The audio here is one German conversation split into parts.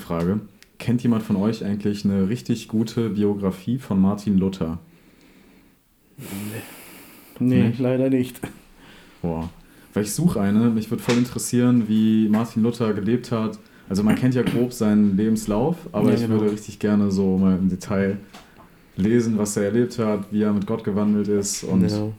Frage. Kennt jemand von euch eigentlich eine richtig gute Biografie von Martin Luther? Nee, nee, leider nicht. Boah. Weil ich suche eine. Mich würde voll interessieren, wie Martin Luther gelebt hat. Also man kennt ja grob seinen Lebenslauf, aber ja, ich genau. würde richtig gerne so mal im Detail lesen, was er erlebt hat, wie er mit Gott gewandelt ist und ja.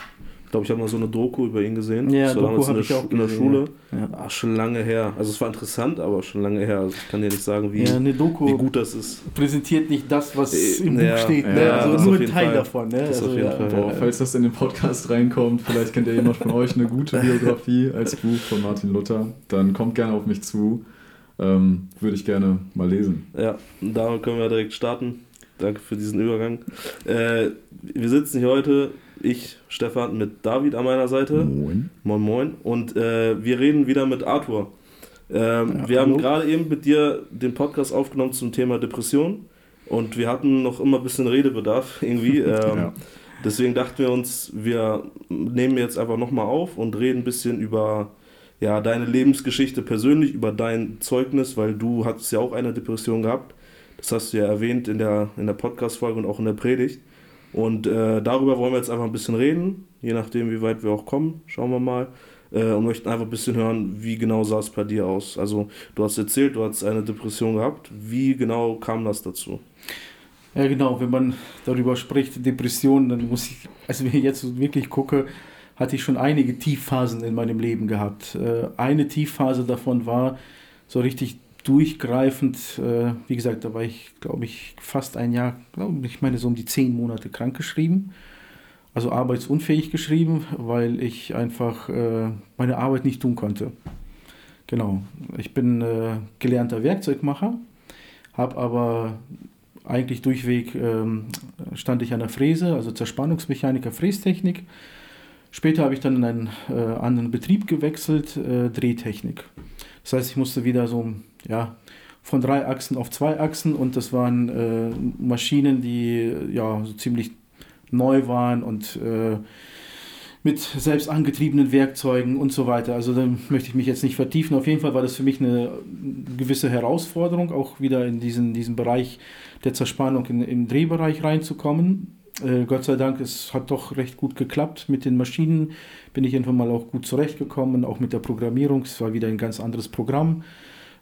Ich glaube, ich habe mal so eine Doku über ihn gesehen. Ja, das war Doku damals in, der, in der Schule. Ja. Ach, schon lange her. Also es war interessant, aber schon lange her. Also ich kann dir nicht sagen, wie, ja, Doku wie gut das ist. Präsentiert nicht das, was äh, im Buch steht. Ne? also nur ein Teil Fall. davon. Ne? Das also, Fall, Boah, falls das in den Podcast reinkommt, vielleicht kennt ja jemand von euch eine gute Biografie als Buch von Martin Luther. Dann kommt gerne auf mich zu. Ähm, würde ich gerne mal lesen. Ja, da können wir direkt starten. Danke für diesen Übergang. Äh, wir sitzen hier heute ich, Stefan, mit David an meiner Seite. Moin. Moin, moin. Und äh, wir reden wieder mit Arthur. Ähm, ja, wir hallo. haben gerade eben mit dir den Podcast aufgenommen zum Thema Depression. Und wir hatten noch immer ein bisschen Redebedarf irgendwie. Ähm, ja. Deswegen dachten wir uns, wir nehmen jetzt einfach nochmal auf und reden ein bisschen über ja, deine Lebensgeschichte persönlich, über dein Zeugnis, weil du hattest ja auch eine Depression gehabt. Das hast du ja erwähnt in der, in der Podcast-Folge und auch in der Predigt. Und äh, darüber wollen wir jetzt einfach ein bisschen reden, je nachdem, wie weit wir auch kommen. Schauen wir mal. Äh, und möchten einfach ein bisschen hören, wie genau sah es bei dir aus. Also, du hast erzählt, du hast eine Depression gehabt. Wie genau kam das dazu? Ja, genau. Wenn man darüber spricht, Depression, dann muss ich, also wenn ich jetzt wirklich gucke, hatte ich schon einige Tiefphasen in meinem Leben gehabt. Äh, eine Tiefphase davon war so richtig durchgreifend, äh, wie gesagt, da war ich, glaube ich, fast ein Jahr, glaube ich, meine so um die zehn Monate krankgeschrieben. Also arbeitsunfähig geschrieben, weil ich einfach äh, meine Arbeit nicht tun konnte. Genau. Ich bin äh, gelernter Werkzeugmacher, habe aber eigentlich durchweg ähm, stand ich an der Fräse, also Zerspannungsmechaniker, Frästechnik. Später habe ich dann in einen äh, anderen Betrieb gewechselt, äh, Drehtechnik. Das heißt, ich musste wieder so ja, von drei Achsen auf zwei Achsen und das waren äh, Maschinen, die ja so ziemlich neu waren und äh, mit selbst angetriebenen Werkzeugen und so weiter. Also da möchte ich mich jetzt nicht vertiefen. Auf jeden Fall war das für mich eine gewisse Herausforderung, auch wieder in diesen, diesen Bereich der Zerspannung in, im Drehbereich reinzukommen. Äh, Gott sei Dank, es hat doch recht gut geklappt. Mit den Maschinen bin ich irgendwann mal auch gut zurechtgekommen, auch mit der Programmierung. Es war wieder ein ganz anderes Programm,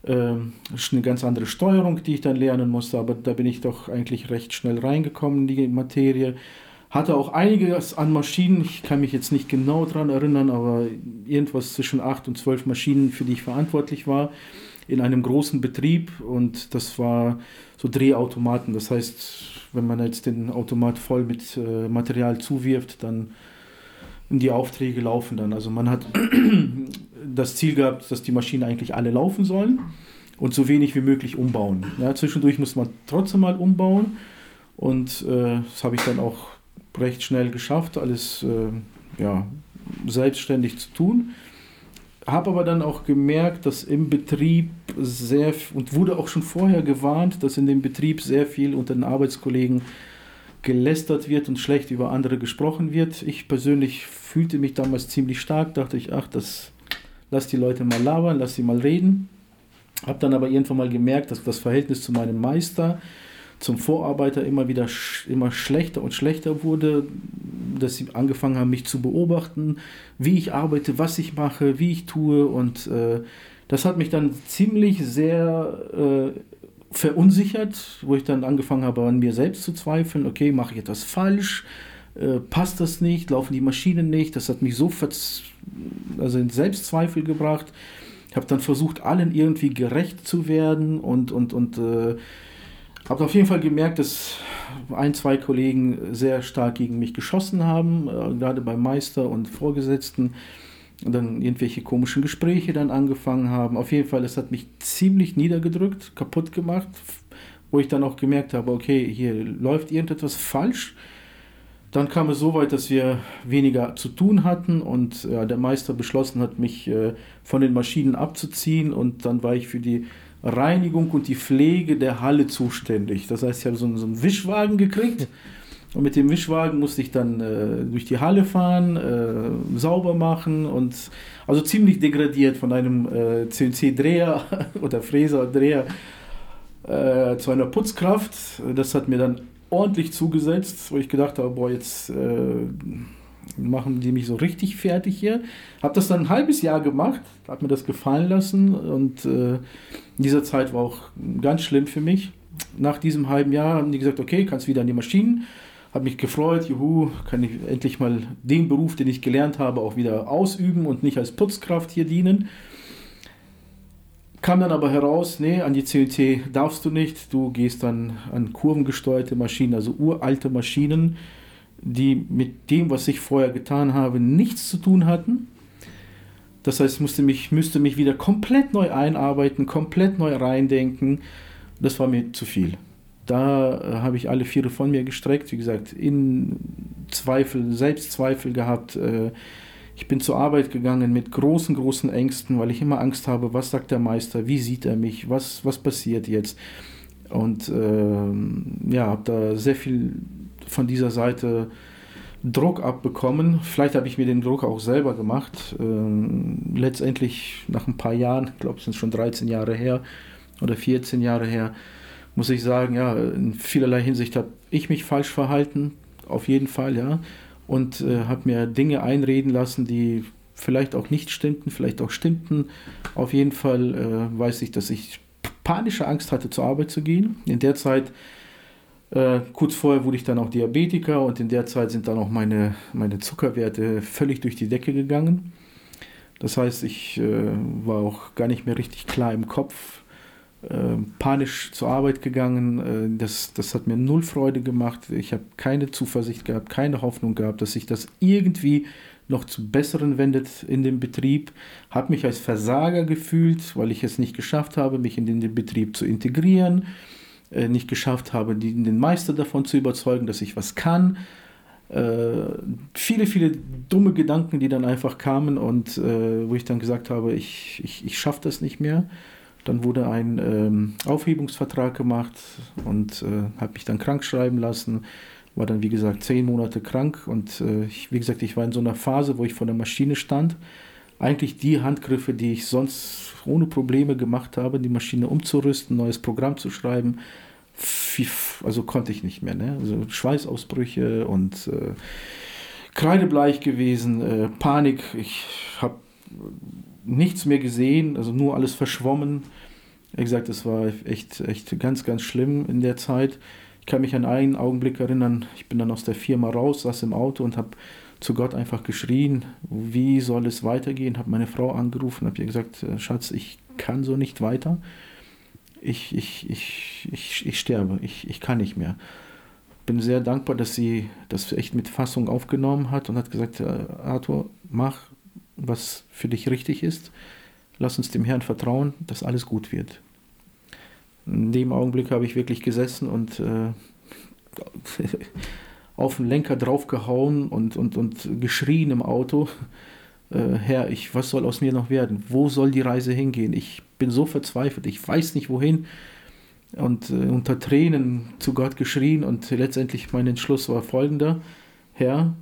äh, eine ganz andere Steuerung, die ich dann lernen musste, aber da bin ich doch eigentlich recht schnell reingekommen in die Materie. Hatte auch einiges an Maschinen, ich kann mich jetzt nicht genau daran erinnern, aber irgendwas zwischen acht und zwölf Maschinen, für die ich verantwortlich war, in einem großen Betrieb und das war so Drehautomaten. Das heißt, wenn man jetzt den Automat voll mit äh, Material zuwirft, dann die Aufträge laufen dann. Also man hat das Ziel gehabt, dass die Maschinen eigentlich alle laufen sollen und so wenig wie möglich umbauen. Ja, zwischendurch muss man trotzdem mal umbauen und äh, das habe ich dann auch recht schnell geschafft, alles äh, ja, selbstständig zu tun habe aber dann auch gemerkt, dass im Betrieb sehr, und wurde auch schon vorher gewarnt, dass in dem Betrieb sehr viel unter den Arbeitskollegen gelästert wird und schlecht über andere gesprochen wird. Ich persönlich fühlte mich damals ziemlich stark, dachte ich, ach, das lass die Leute mal labern, lass sie mal reden. Habe dann aber irgendwann mal gemerkt, dass das Verhältnis zu meinem Meister zum Vorarbeiter immer wieder sch immer schlechter und schlechter wurde, dass sie angefangen haben, mich zu beobachten, wie ich arbeite, was ich mache, wie ich tue. Und äh, das hat mich dann ziemlich sehr äh, verunsichert, wo ich dann angefangen habe, an mir selbst zu zweifeln, okay, mache ich etwas falsch, äh, passt das nicht, laufen die Maschinen nicht, das hat mich so also in Selbstzweifel gebracht. Ich habe dann versucht, allen irgendwie gerecht zu werden und, und, und äh, habe auf jeden Fall gemerkt, dass ein, zwei Kollegen sehr stark gegen mich geschossen haben, äh, gerade beim Meister und Vorgesetzten. Und dann irgendwelche komischen Gespräche dann angefangen haben. Auf jeden Fall, es hat mich ziemlich niedergedrückt, kaputt gemacht, wo ich dann auch gemerkt habe, okay, hier läuft irgendetwas falsch. Dann kam es so weit, dass wir weniger zu tun hatten und ja, der Meister beschlossen hat, mich äh, von den Maschinen abzuziehen und dann war ich für die Reinigung und die Pflege der Halle zuständig. Das heißt, ich habe so, so einen Wischwagen gekriegt und mit dem Wischwagen musste ich dann äh, durch die Halle fahren, äh, sauber machen und also ziemlich degradiert von einem äh, CNC-Dreher oder Fräser-Dreher äh, zu einer Putzkraft. Das hat mir dann ordentlich zugesetzt, wo ich gedacht habe, boah, jetzt äh, machen die mich so richtig fertig hier. Habe das dann ein halbes Jahr gemacht, habe mir das gefallen lassen und äh, in dieser Zeit war auch ganz schlimm für mich. Nach diesem halben Jahr haben die gesagt, okay, kannst wieder an die Maschinen. Habe mich gefreut, juhu, kann ich endlich mal den Beruf, den ich gelernt habe, auch wieder ausüben und nicht als Putzkraft hier dienen. Kam dann aber heraus, nee, an die CNT darfst du nicht. Du gehst dann an kurvengesteuerte Maschinen, also uralte Maschinen, die mit dem, was ich vorher getan habe, nichts zu tun hatten. Das heißt, musste mich, müsste mich wieder komplett neu einarbeiten, komplett neu reindenken. Das war mir zu viel. Da äh, habe ich alle Viere von mir gestreckt, wie gesagt, in Zweifel, Selbstzweifel gehabt. Äh, ich bin zur Arbeit gegangen mit großen, großen Ängsten, weil ich immer Angst habe, was sagt der Meister, wie sieht er mich, was, was passiert jetzt. Und äh, ja, habe da sehr viel von dieser Seite Druck abbekommen. Vielleicht habe ich mir den Druck auch selber gemacht. Ähm, letztendlich nach ein paar Jahren, ich glaube, es sind schon 13 Jahre her oder 14 Jahre her, muss ich sagen, ja, in vielerlei Hinsicht habe ich mich falsch verhalten, auf jeden Fall, ja und äh, habe mir Dinge einreden lassen, die vielleicht auch nicht stimmten, vielleicht auch stimmten. Auf jeden Fall äh, weiß ich, dass ich panische Angst hatte, zur Arbeit zu gehen. In der Zeit, äh, kurz vorher wurde ich dann auch Diabetiker und in der Zeit sind dann auch meine, meine Zuckerwerte völlig durch die Decke gegangen. Das heißt, ich äh, war auch gar nicht mehr richtig klar im Kopf, äh, panisch zur Arbeit gegangen. Äh, das, das hat mir null Freude gemacht. Ich habe keine Zuversicht gehabt, keine Hoffnung gehabt, dass sich das irgendwie noch zu Besseren wendet in dem Betrieb. Habe mich als Versager gefühlt, weil ich es nicht geschafft habe, mich in den, Betrieb zu integrieren, äh, nicht geschafft habe, den Meister davon zu überzeugen, dass ich was kann. Äh, viele, viele dumme Gedanken, die dann einfach kamen und wo ich dann gesagt habe, ich, ich, ich schaffe das nicht mehr. Dann wurde ein ähm, Aufhebungsvertrag gemacht und äh, habe mich dann krank schreiben lassen. War dann, wie gesagt, zehn Monate krank und äh, ich, wie gesagt, ich war in so einer Phase, wo ich vor der Maschine stand. Eigentlich die Handgriffe, die ich sonst ohne Probleme gemacht habe, die Maschine umzurüsten, neues Programm zu schreiben, also konnte ich nicht mehr. Ne? Also Schweißausbrüche und äh, kreidebleich gewesen, äh, Panik. Ich habe nichts mehr gesehen, also nur alles verschwommen. Wie gesagt, es war echt, echt ganz, ganz schlimm in der Zeit. Ich kann mich an einen Augenblick erinnern, ich bin dann aus der Firma raus, saß im Auto und habe zu Gott einfach geschrien, wie soll es weitergehen, habe meine Frau angerufen, habe ihr gesagt, äh, Schatz, ich kann so nicht weiter. Ich, ich, ich, ich, ich sterbe, ich, ich kann nicht mehr. Bin sehr dankbar, dass sie das echt mit Fassung aufgenommen hat und hat gesagt, äh, Arthur, mach, was für dich richtig ist. Lass uns dem Herrn vertrauen, dass alles gut wird. In dem Augenblick habe ich wirklich gesessen und äh, auf den Lenker draufgehauen und, und, und geschrien im Auto. Äh, Herr, ich, was soll aus mir noch werden? Wo soll die Reise hingehen? Ich bin so verzweifelt, ich weiß nicht wohin. Und äh, unter Tränen zu Gott geschrien und letztendlich mein Entschluss war folgender. Herr,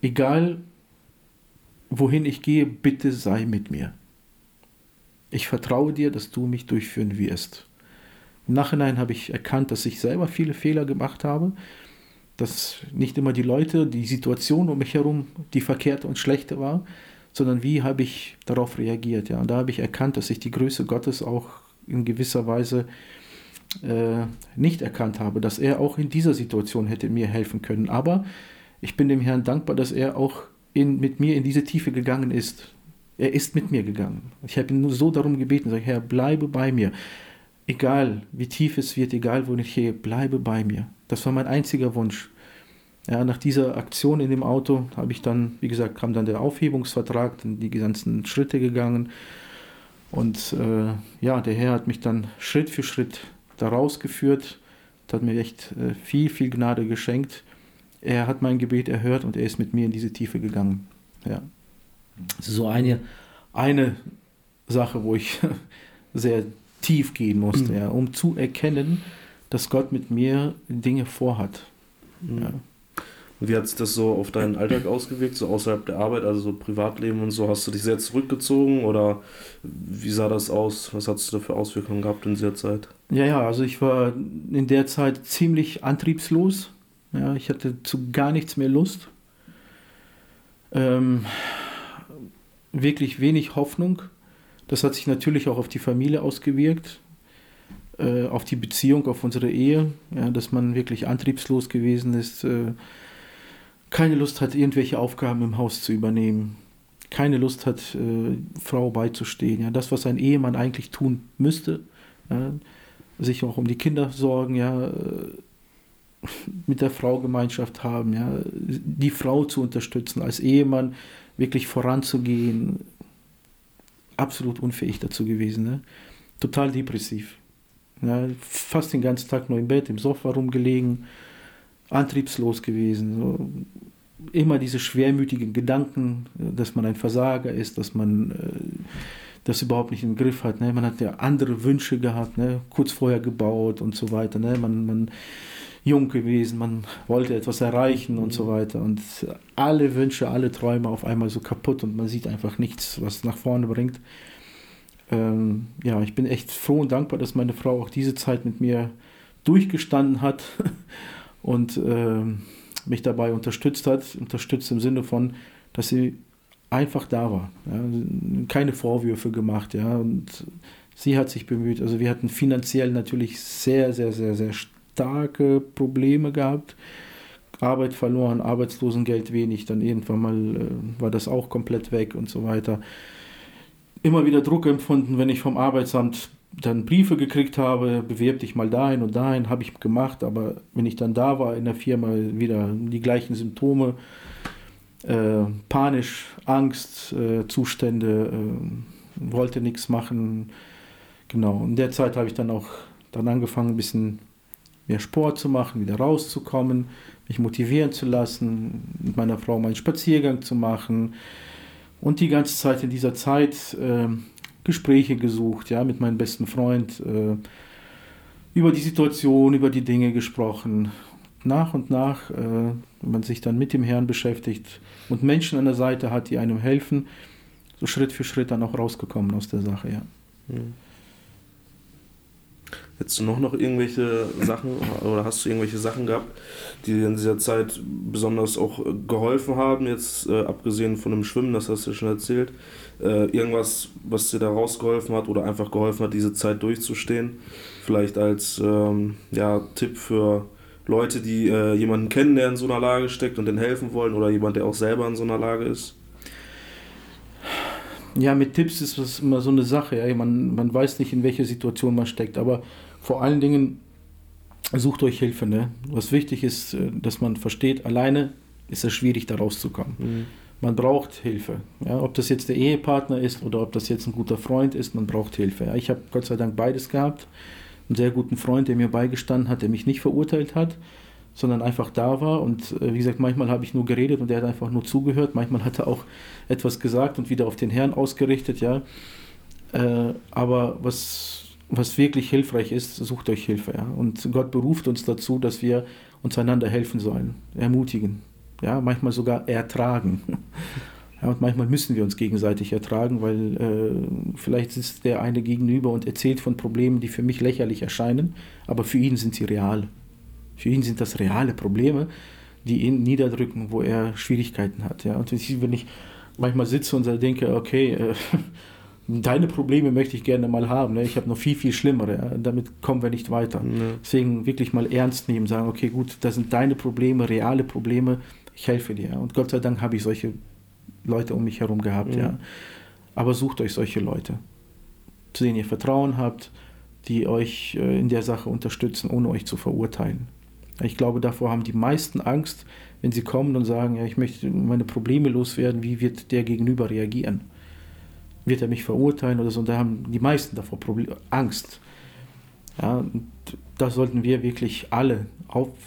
egal wohin ich gehe, bitte sei mit mir. Ich vertraue dir, dass du mich durchführen wirst. Im Nachhinein habe ich erkannt, dass ich selber viele Fehler gemacht habe, dass nicht immer die Leute, die Situation um mich herum die verkehrte und schlechte war, sondern wie habe ich darauf reagiert. Ja? Und da habe ich erkannt, dass ich die Größe Gottes auch in gewisser Weise äh, nicht erkannt habe, dass er auch in dieser Situation hätte mir helfen können. Aber ich bin dem Herrn dankbar, dass er auch in, mit mir in diese Tiefe gegangen ist. Er ist mit mir gegangen. Ich habe ihn nur so darum gebeten, sage, Herr, bleibe bei mir. Egal wie tief es wird, egal wo ich gehe, bleibe bei mir. Das war mein einziger Wunsch. Ja, nach dieser Aktion in dem Auto habe ich dann, wie gesagt, kam dann der Aufhebungsvertrag, dann die ganzen Schritte gegangen. Und äh, ja, der Herr hat mich dann Schritt für Schritt da rausgeführt, hat mir echt äh, viel, viel Gnade geschenkt er hat mein Gebet erhört und er ist mit mir in diese Tiefe gegangen. Ja. Das ist so eine, eine Sache, wo ich sehr tief gehen musste, mhm. ja, um zu erkennen, dass Gott mit mir Dinge vorhat. Mhm. Ja. Wie hat sich das so auf deinen Alltag ausgewirkt, so außerhalb der Arbeit, also so Privatleben und so? Hast du dich sehr zurückgezogen oder wie sah das aus? Was hast du da für Auswirkungen gehabt in dieser Zeit? Ja, ja, also ich war in der Zeit ziemlich antriebslos. Ja, ich hatte zu gar nichts mehr Lust. Ähm, wirklich wenig Hoffnung. Das hat sich natürlich auch auf die Familie ausgewirkt, äh, auf die Beziehung, auf unsere Ehe, ja, dass man wirklich antriebslos gewesen ist, äh, keine Lust hat, irgendwelche Aufgaben im Haus zu übernehmen, keine Lust hat, äh, Frau beizustehen. Ja, das, was ein Ehemann eigentlich tun müsste, ja, sich auch um die Kinder sorgen, ja, äh, mit der Frau Gemeinschaft haben, ja, die Frau zu unterstützen, als Ehemann wirklich voranzugehen, absolut unfähig dazu gewesen. Ne? Total depressiv. Ja, fast den ganzen Tag nur im Bett, im Sofa rumgelegen, antriebslos gewesen. So. Immer diese schwermütigen Gedanken, dass man ein Versager ist, dass man äh, das überhaupt nicht im Griff hat. Ne? Man hat ja andere Wünsche gehabt, ne? kurz vorher gebaut und so weiter. Ne? Man, man jung gewesen, man wollte etwas erreichen und so weiter. Und alle Wünsche, alle Träume auf einmal so kaputt und man sieht einfach nichts, was nach vorne bringt. Ähm, ja, ich bin echt froh und dankbar, dass meine Frau auch diese Zeit mit mir durchgestanden hat und äh, mich dabei unterstützt hat. Unterstützt im Sinne von, dass sie einfach da war. Ja, keine Vorwürfe gemacht, ja. Und sie hat sich bemüht. Also wir hatten finanziell natürlich sehr, sehr, sehr, sehr starke Probleme gehabt. Arbeit verloren, Arbeitslosengeld wenig, dann irgendwann mal äh, war das auch komplett weg und so weiter. Immer wieder Druck empfunden, wenn ich vom Arbeitsamt dann Briefe gekriegt habe, bewirb dich mal dahin und dahin, habe ich gemacht, aber wenn ich dann da war in der Firma, wieder die gleichen Symptome, äh, panisch, Angst, äh, Zustände, äh, wollte nichts machen. Genau, in der Zeit habe ich dann auch dann angefangen, ein bisschen mehr Sport zu machen, wieder rauszukommen, mich motivieren zu lassen, mit meiner Frau meinen Spaziergang zu machen und die ganze Zeit in dieser Zeit äh, Gespräche gesucht, ja, mit meinem besten Freund, äh, über die Situation, über die Dinge gesprochen. Nach und nach, äh, wenn man sich dann mit dem Herrn beschäftigt und Menschen an der Seite hat, die einem helfen, so Schritt für Schritt dann auch rausgekommen aus der Sache, ja. Mhm. Hättest du noch, noch irgendwelche Sachen oder hast du irgendwelche Sachen gehabt, die dir in dieser Zeit besonders auch äh, geholfen haben, jetzt äh, abgesehen von dem Schwimmen, das hast du ja schon erzählt, äh, irgendwas, was dir da rausgeholfen hat oder einfach geholfen hat, diese Zeit durchzustehen? Vielleicht als ähm, ja, Tipp für Leute, die äh, jemanden kennen, der in so einer Lage steckt und denen helfen wollen oder jemand, der auch selber in so einer Lage ist? Ja, mit Tipps ist das immer so eine Sache. Ja. Man, man weiß nicht, in welcher Situation man steckt, aber vor allen Dingen sucht euch Hilfe. Ne? Was wichtig ist, äh, dass man versteht, alleine ist es schwierig, da rauszukommen. Mhm. Man braucht Hilfe. Ja? Ob das jetzt der Ehepartner ist oder ob das jetzt ein guter Freund ist, man braucht Hilfe. Ja? Ich habe Gott sei Dank beides gehabt. Einen sehr guten Freund, der mir beigestanden hat, der mich nicht verurteilt hat sondern einfach da war. Und äh, wie gesagt, manchmal habe ich nur geredet und er hat einfach nur zugehört. Manchmal hat er auch etwas gesagt und wieder auf den Herrn ausgerichtet, ja. Äh, aber was, was wirklich hilfreich ist, sucht euch Hilfe, ja. Und Gott beruft uns dazu, dass wir uns einander helfen sollen, ermutigen, ja, manchmal sogar ertragen. Ja, und manchmal müssen wir uns gegenseitig ertragen, weil äh, vielleicht sitzt der eine gegenüber und erzählt von Problemen, die für mich lächerlich erscheinen, aber für ihn sind sie real. Für ihn sind das reale Probleme, die ihn niederdrücken, wo er Schwierigkeiten hat. Ja? Und wenn ich manchmal sitze und denke, okay, äh, deine Probleme möchte ich gerne mal haben. Ne? Ich habe noch viel, viel schlimmere. Ja? Damit kommen wir nicht weiter. Ja. Deswegen wirklich mal ernst nehmen, sagen, okay, gut, das sind deine Probleme, reale Probleme, ich helfe dir. Und Gott sei Dank habe ich solche Leute um mich herum gehabt. Ja. Aber sucht euch solche Leute, zu denen ihr Vertrauen habt, die euch äh, in der Sache unterstützen, ohne euch zu verurteilen. Ich glaube, davor haben die meisten Angst, wenn sie kommen und sagen, ja, ich möchte meine Probleme loswerden, wie wird der Gegenüber reagieren? Wird er mich verurteilen oder so? Und da haben die meisten davor Problem, Angst. Ja, da sollten wir wirklich alle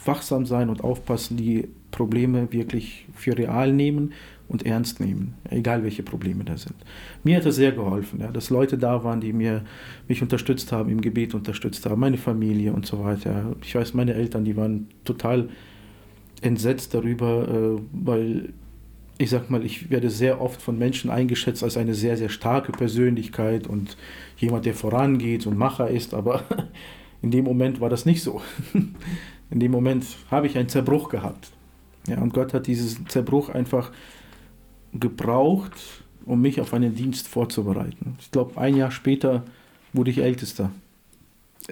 wachsam sein und aufpassen, die Probleme wirklich für real nehmen und ernst nehmen, egal welche Probleme da sind. Mir hat das sehr geholfen, ja, dass Leute da waren, die mir, mich unterstützt haben, im Gebet unterstützt haben, meine Familie und so weiter. Ich weiß, meine Eltern, die waren total entsetzt darüber, äh, weil ich sag mal, ich werde sehr oft von Menschen eingeschätzt als eine sehr, sehr starke Persönlichkeit und jemand, der vorangeht und Macher ist, aber In dem Moment war das nicht so. In dem Moment habe ich einen Zerbruch gehabt. Ja, und Gott hat diesen Zerbruch einfach gebraucht, um mich auf einen Dienst vorzubereiten. Ich glaube, ein Jahr später wurde ich Ältester.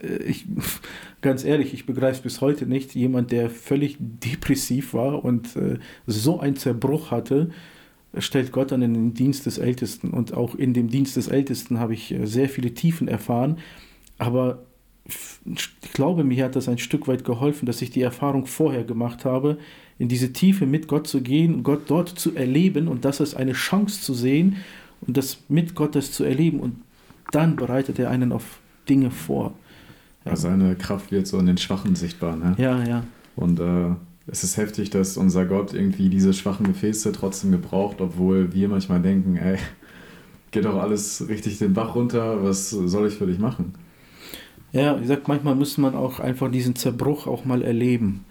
Äh, ich, ganz ehrlich, ich begreife es bis heute nicht. Jemand, der völlig depressiv war und äh, so einen Zerbruch hatte, stellt Gott an den Dienst des Ältesten. Und auch in dem Dienst des Ältesten habe ich äh, sehr viele Tiefen erfahren. Aber ich glaube, mir hat das ein Stück weit geholfen, dass ich die Erfahrung vorher gemacht habe, in diese Tiefe mit Gott zu gehen, Gott dort zu erleben und das als eine Chance zu sehen und das mit Gott zu erleben. Und dann bereitet er einen auf Dinge vor. Ja. Seine Kraft wird so in den Schwachen sichtbar. Ne? Ja, ja. Und äh, es ist heftig, dass unser Gott irgendwie diese schwachen Gefäße trotzdem gebraucht, obwohl wir manchmal denken, ey, geht doch alles richtig den Bach runter, was soll ich für dich machen? Ja, wie gesagt, manchmal muss man auch einfach diesen Zerbruch auch mal erleben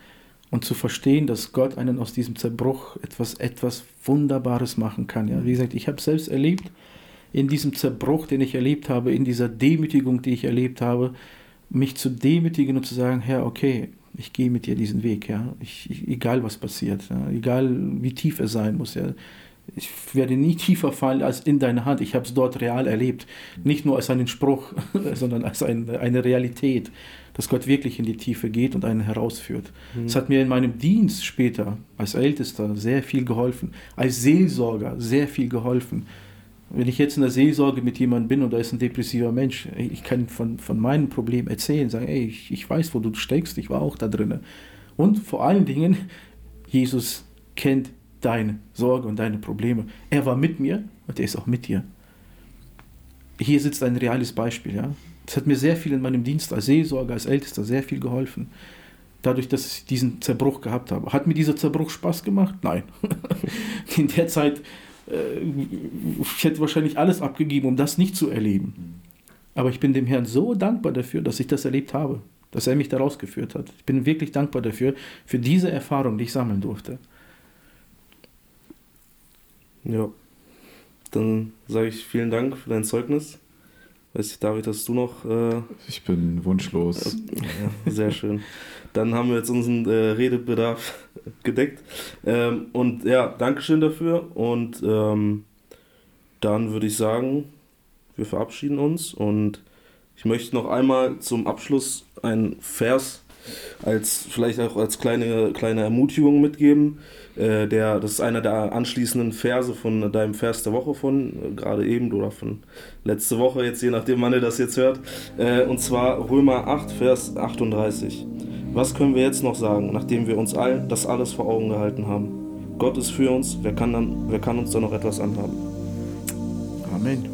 und zu verstehen, dass Gott einen aus diesem Zerbruch etwas, etwas Wunderbares machen kann. Ja, wie gesagt, ich habe selbst erlebt, in diesem Zerbruch, den ich erlebt habe, in dieser Demütigung, die ich erlebt habe, mich zu demütigen und zu sagen, Herr, okay, ich gehe mit dir diesen Weg, ja. Ich, ich, egal was passiert, ja. egal wie tief er sein muss, ja. Ich werde nie tiefer fallen als in deine Hand. Ich habe es dort real erlebt. Nicht nur als einen Spruch, sondern als ein, eine Realität, dass Gott wirklich in die Tiefe geht und einen herausführt. Mhm. Es mhm. hat mir in meinem Dienst später als Ältester sehr viel geholfen. Als Seelsorger sehr viel geholfen wenn ich jetzt in der Seelsorge mit jemandem bin und da ist ein depressiver Mensch, ich kann von, von meinem Problem erzählen, sagen, ey, ich, ich weiß, wo du steckst, ich war auch da drin. Und vor allen Dingen, Jesus kennt deine Sorge und deine Probleme. Er war mit mir und er ist auch mit dir. Hier sitzt ein reales Beispiel. Ja? Das hat mir sehr viel in meinem Dienst als Seelsorger, als Ältester sehr viel geholfen. Dadurch, dass ich diesen Zerbruch gehabt habe. Hat mir dieser Zerbruch Spaß gemacht? Nein. in der Zeit ich hätte wahrscheinlich alles abgegeben, um das nicht zu erleben. Aber ich bin dem Herrn so dankbar dafür, dass ich das erlebt habe, dass er mich da rausgeführt hat. Ich bin wirklich dankbar dafür, für diese Erfahrung, die ich sammeln durfte. Ja, dann sage ich vielen Dank für dein Zeugnis. Weiß ich, David, hast du noch. Äh ich bin wunschlos. Ja, sehr schön. Dann haben wir jetzt unseren äh, Redebedarf gedeckt. Ähm, und ja, Dankeschön dafür. Und ähm, dann würde ich sagen, wir verabschieden uns. Und ich möchte noch einmal zum Abschluss einen Vers als vielleicht auch als kleine, kleine Ermutigung mitgeben. Äh, der, das ist einer der anschließenden Verse von deinem Vers der Woche von äh, gerade eben oder von letzte Woche, jetzt je nachdem, wann ihr das jetzt hört. Äh, und zwar Römer 8, Vers 38. Was können wir jetzt noch sagen, nachdem wir uns all das alles vor Augen gehalten haben? Gott ist für uns, wer kann, dann, wer kann uns da noch etwas anhaben? Amen.